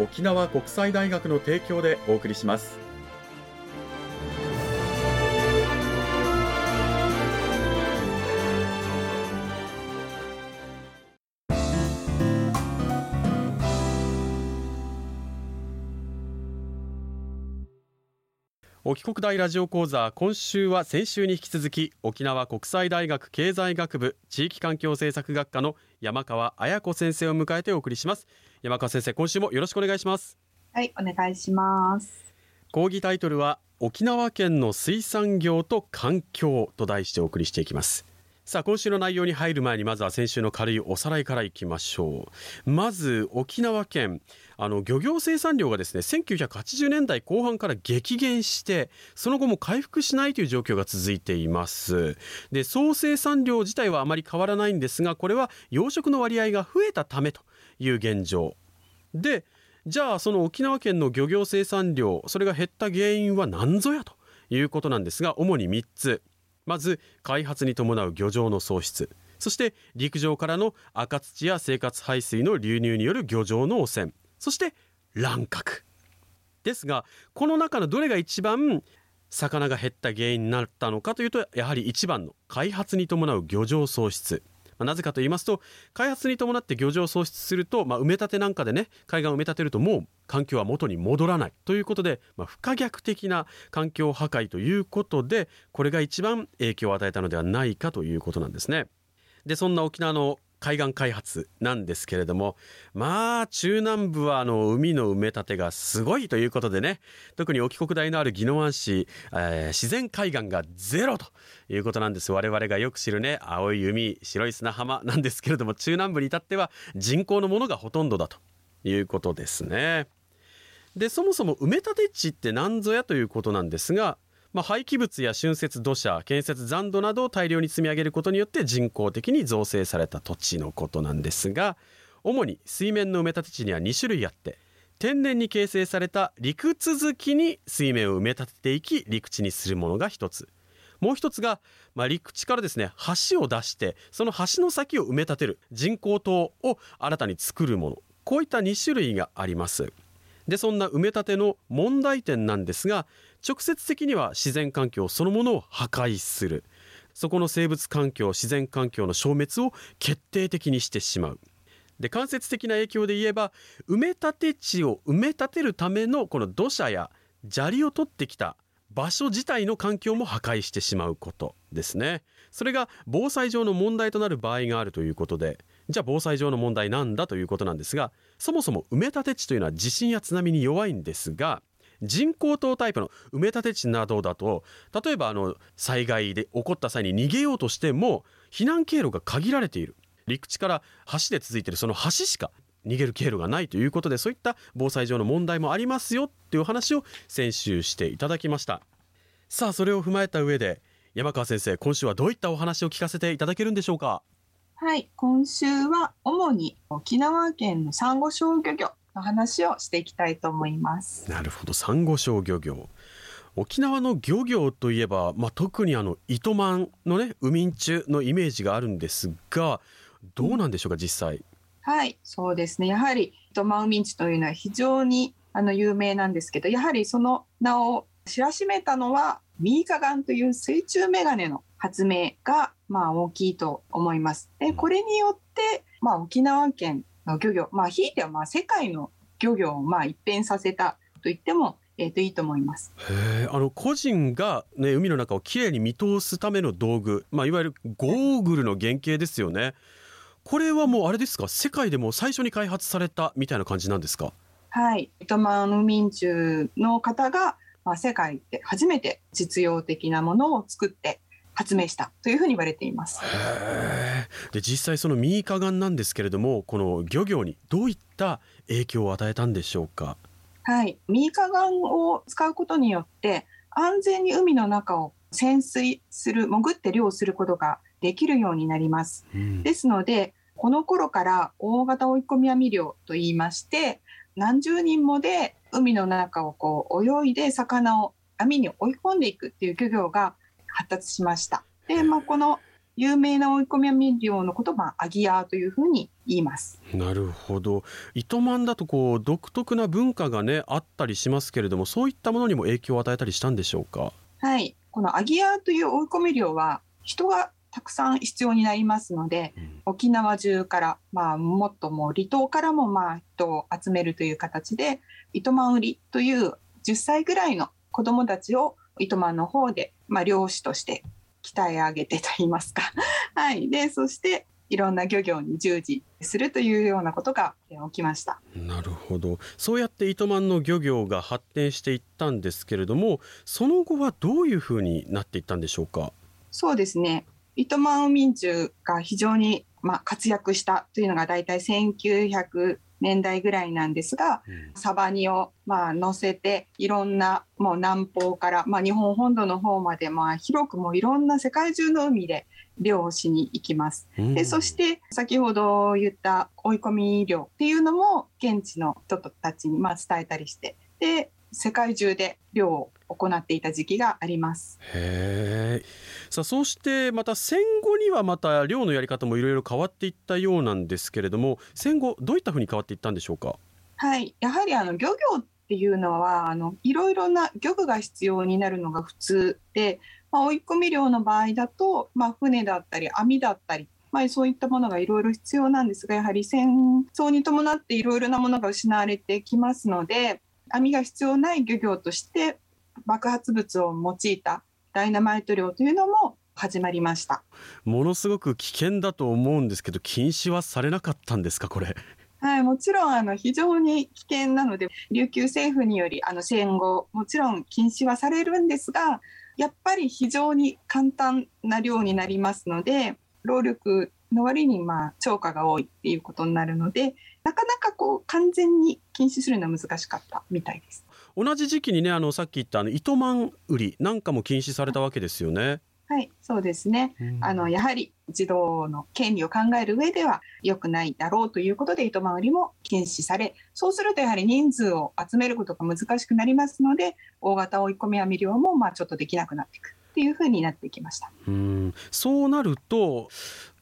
沖縄国際大学の提供でお送りします。沖国大ラジオ講座今週は先週に引き続き沖縄国際大学経済学部地域環境政策学科の山川綾子先生を迎えてお送りします。山川先生今週もよろしくお願いします。はいお願いします。講義タイトルは沖縄県の水産業と環境と題してお送りしていきますさあ今週の内容に入る前にまずは先週の軽いおさらいからいきましょう。まず沖縄県あの漁業生産量がですね1980年代後半から激減してその後も回復しないという状況が続いています。で総生産量自体はあまり変わらないんですがこれは養殖の割合が増えたためという現状。でじゃあその沖縄県の漁業生産量それが減った原因は何ぞやということなんですが主に3つ。まず開発に伴う漁場の喪失。そして陸上からの赤土や生活排水の流入による漁場の汚染。そして乱獲。ですがこの中のどれが一番魚が減った原因になったのかというとやはり一番の開発に伴う漁場喪失。まなぜかと言いますと開発に伴って漁場を喪失すると、まあ、埋め立てなんかでね海岸を埋め立てるともう環境は元に戻らないということで、まあ、不可逆的な環境破壊ということでこれが一番影響を与えたのではないかということなんですね。でそんな沖縄の海岸開発なんですけれどもまあ中南部はあの海の埋め立てがすごいということでね特に沖国大のある宜野湾市、えー、自然海岸がゼロということなんです我々がよく知るね青い海白い砂浜なんですけれども中南部に至っては人工のものがほとんどだということですね。でそもそも埋め立て地って何ぞやということなんですがまあ、廃棄物や浚渫土砂建設残土などを大量に積み上げることによって人工的に造成された土地のことなんですが主に水面の埋め立て地には2種類あって天然に形成された陸続きに水面を埋め立てていき陸地にするものが一つ。もう一つが、まあ、陸地からですね橋を出してその橋の先を埋め立てる人工島を新たに作るもの。こういった2種類があります。でそんな埋め立ての問題点なんですが直接的には自然環境そのものを破壊する。そこの生物環境自然環境の消滅を決定的にしてしまう。で間接的な影響で言えば埋め立て地を埋め立てるためのこの土砂や砂利を取ってきた場所自体の環境も破壊してしまうことですね。それが防災上の問題となる場合があるということでじゃあ防災上の問題なんだということなんですがそもそも埋め立て地というのは地震や津波に弱いんですが人工島タイプの埋め立て地などだと例えばあの災害で起こった際に逃げようとしても避難経路が限られている。陸地から橋で続いているその橋しか逃げる経路がないということでそういった防災上の問題もありますよっていう話を先週していただきました。さあそれを踏まえた上で山川先生今週はどういったお話を聞かせていただけるんでしょうか？はい今週は主に沖縄県のサンゴ礁漁業の話をしていきたいと思います。なるほど。サンゴ礁漁業。沖縄の漁業といえば、まあ、特にあの糸満のね海ん中のイメージがあるんですがどうなんでしょうか実際。はいそうですね。やはり糸満海ん地というのは非常にあの有名なんですけどやはりその名を知らしめたのはミイカガンという水中メガネの発明がまあ大きいと思います。でこれによってまあ沖縄県の漁業、まあ、ひいてはまあ世界の漁業をまあ一変させたと言ってもえー、といいと思います。へあの個人が、ね、海の中をきれいに見通すための道具、まあ、いわゆるゴーグルの原型ですよね。これはもうあれですか？世界でも最初に開発されたみたいな感じなんですか？はい。糸満民中の方が、まあ、世界で初めて実用的なものを作って発明したというふうに言われています。で実際そのミイカガンなんですけれどもこの漁業にどういった影響を与えたんでしょうか？はい、ミイカガンを使うことによって安全に海の中を潜水する潜って漁をすることができるようになります。うん、ですのでこの頃から大型追い込み網漁といいまして何十人もで海の中をこう泳いで魚を網に追い込んでいくっていう漁業が発達しました。で、まあ、この有名な追い込み網漁のことはアギアというふうに言います。なるほど。糸満だとこう独特な文化がねあったりしますけれども、そういったものにも影響を与えたりしたんでしょうか？はい。このアギアという追い込み漁は人がたくさん必要になりますので、うん、沖縄中から、まあ、もっともう離島からもまあ人を集めるという形で糸満売りという10歳ぐらいの子どもたちを糸満の方で、まあ、漁師として鍛え上げてと言いますか。はい、でそしていろんな漁業に従事するというようなことが起きました。なるほど。そうやって糸満の漁業が発展していったんですけれどもその後はどういうふうになっていったんでしょうか？そうですね。糸満民中が非常にまあ活躍したというのが大体1900年代ぐらいなんですが、うん、サバニをまあ乗せていろんなもう南方から、まあ、日本本土の方までまあ広くもいろんな世界中の海で漁をしに行きます。うん、でそして先ほど言った追い込み漁っていうのも現地の人たちにまあ伝えたりしてで世界中で漁を行っていた時期があります。へさあそしてまた戦後にはまた漁のやり方もいろいろ変わっていったようなんですけれども戦後どういったふうに変わっていったんでしょうかはいやはりあの漁業っていうのはあのいろいろな漁具が必要になるのが普通で、まあ、追い込み漁の場合だと、まあ、船だったり網だったりまあ、そういったものがいろいろ必要なんですがやはり戦争に伴っていろいろなものが失われてきますので網が必要ない漁業として爆発物を用いたダイナマイト漁というのも始まりましたものすごく危険だと思うんですけど禁止はされなかったんですかこれ？はい、もちろんあの非常に危険なので琉球政府によりあの戦後もちろん禁止はされるんですがやっぱり非常に簡単な量になりますので労力の割にまあ超過が多いっていうことになるのでなかなかこう完全に禁止するのは難しかったみたいです。同じ時期にねあのさっき言ったあの糸満売りなんかも禁止されたわけですよね。はい、そうですね。あのやはり児童の権利を考える上では良くないだろうということで糸満売りも禁止され、そうするとやはり人数を集めることが難しくなりますので、大型追い込み網漁もまあちょっとできなくなっていくっていうふうになってきました。うんそうなると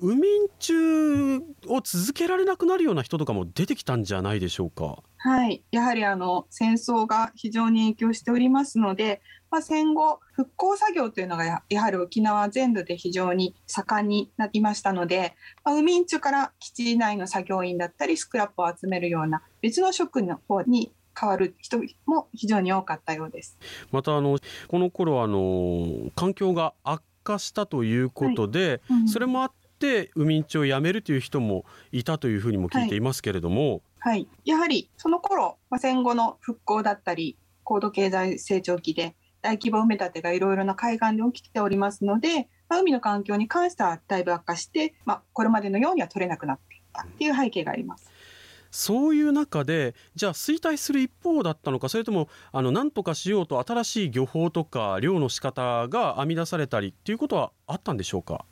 ウミン中を続けられなくなるような人とかも出てきたんじゃないでしょうか。はい、やはりあの戦争が非常に影響しておりますので、まあ、戦後復興作業というのがやはり沖縄全土で非常に盛んになりましたので、まあ、ウミン中から基地内の作業員だったりスクラップを集めるような別の職の方に変わる人も非常に多かったようです。またあのこの頃あの環境が悪化したということで、はい。うん、それもあってって海人を辞めるという人もいたというふうにも聞いていますけれども、はい、はい、やはりその頃、まあ、戦後の復興だったり高度経済成長期で大規模埋め立てがいろいろな海岸で起きておりますので、まあ、海の環境に関してはだいぶ悪化して、まあ、これまでのようには取れなくなっていったっていう背景があります。そういう中でじゃあ衰退する一方だったのかそれともあの何とかしようと新しい漁法とか漁の仕方が編み出されたりっていうことはあったんでしょうか？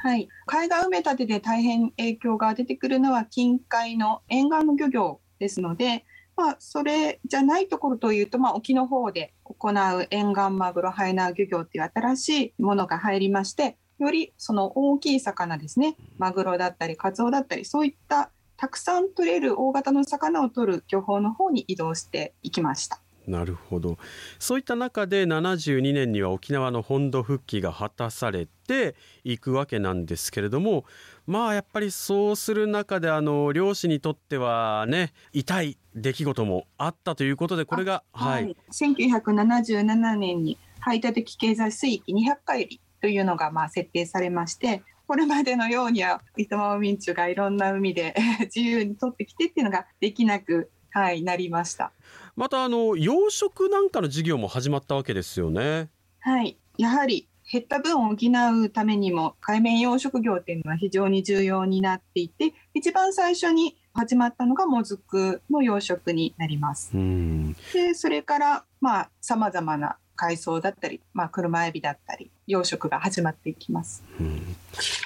はい、海岸埋め立てで大変影響が出てくるのは近海の沿岸の漁業ですので、まあ、それじゃないところというと、まあ、沖の方で行う沿岸マグロハイナー漁業っていう新しいものが入りましてよりその大きい魚ですねマグロだったりカツオだったりそういったたくさん取れる大型の魚を取る漁法の方に移動していきました。なるほど。そういった中で72年には沖縄の本土復帰が果たされていくわけなんですけれどもまあやっぱりそうする中であの漁師にとってはね痛い出来事もあったということでこれがはい、はい、1977年に排他的経済水域200海里というのがまあ設定されましてこれまでのようには糸満民主がいろんな海で 自由に取ってきてっていうのができなく、はい、なりました。またあの養殖なんかの事業も始まったわけですよね。はい。やはり減った分を補うためにも海面養殖業っていうのは非常に重要になっていて一番最初に始まったのがもずくの養殖になります。でそれからまあさまざまな海藻だったり、まあ、車エビだったり養殖が始まっていきます、うん、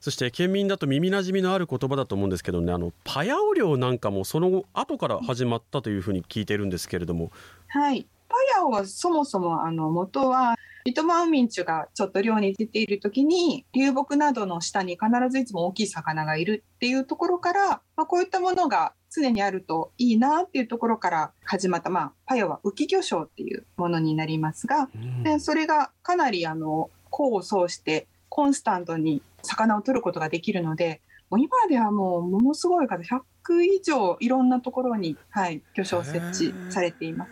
そして県民だと耳なじみのある言葉だと思うんですけどねあのパヤオ漁なんかもその後から始まったというふうに聞いてるんですけれども。はい。パヤオはそもそもあの元は糸満民主がちょっと漁に出ている時に流木などの下に必ずいつも大きい魚がいるっていうところから、まあ、こういったものが常にあるといいなっていうところから始まった、まあ、パヨは浮き魚礁っていうものになりますが、うん、でそれがかなりあの功を奏してコンスタントに魚を取ることができるのでもう今ではもうものすごい数100以上いろんなところに、はい、魚礁設置されています。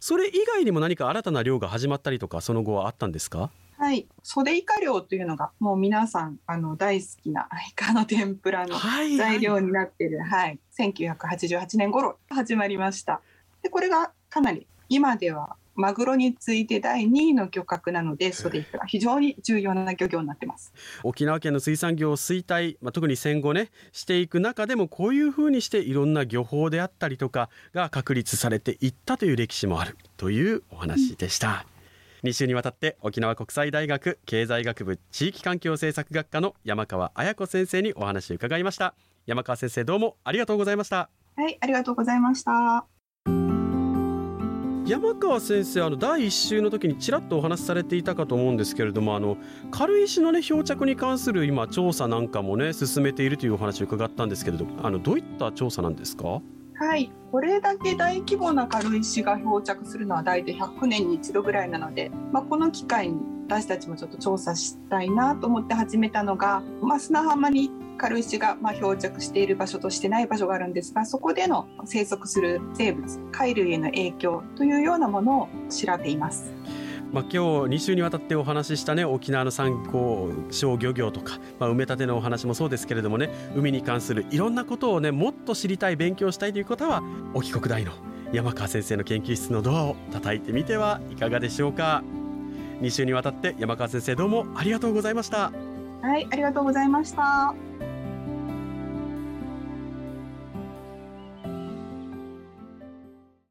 それ以外にも何か新たな漁が始まったりとかその後はあったんですか？はい袖イカ漁というのがもう皆さんあの大好きなイカの天ぷらの材料になってる、はい、はい、1988年頃始まりました。でこれがかなり今ではマグロに次いで第2位の漁獲なのでそれが非常に重要な漁業になってます。沖縄県の水産業を衰退、まあ、特に戦後ねしていく中でもこういうふうにしていろんな漁法であったりとかが確立されていったという歴史もあるというお話でした、うん、2週にわたって沖縄国際大学経済学部地域環境政策学科の山川彩子先生にお話を伺いました。山川先生どうもありがとうございました。はいありがとうございました山川先生あの第1週の時にちらっとお話しされていたかと思うんですけれどもあの軽石の、ね、漂着に関する今調査なんかもね進めているというお話を伺ったんですけれどあのどういった調査なんですか？はい。これだけ大規模な軽石が漂着するのは大体100年に一度ぐらいなので、まあ、この機会に私たちもちょっと調査したいなと思って始めたのが、まあ、砂浜に行っ軽石がま漂着している場所としてない場所があるんですがそこでの生息する生物貝類への影響というようなものを調べています。まあ、今日2週にわたってお話ししたね沖縄の産業小漁業とか、まあ、埋め立てのお話もそうですけれどもね海に関するいろんなことをねもっと知りたい勉強したいという方は沖国大の山川先生の研究室のドアを叩いてみてはいかがでしょうか。2週にわたって山川先生どうもありがとうございました。はいありがとうございました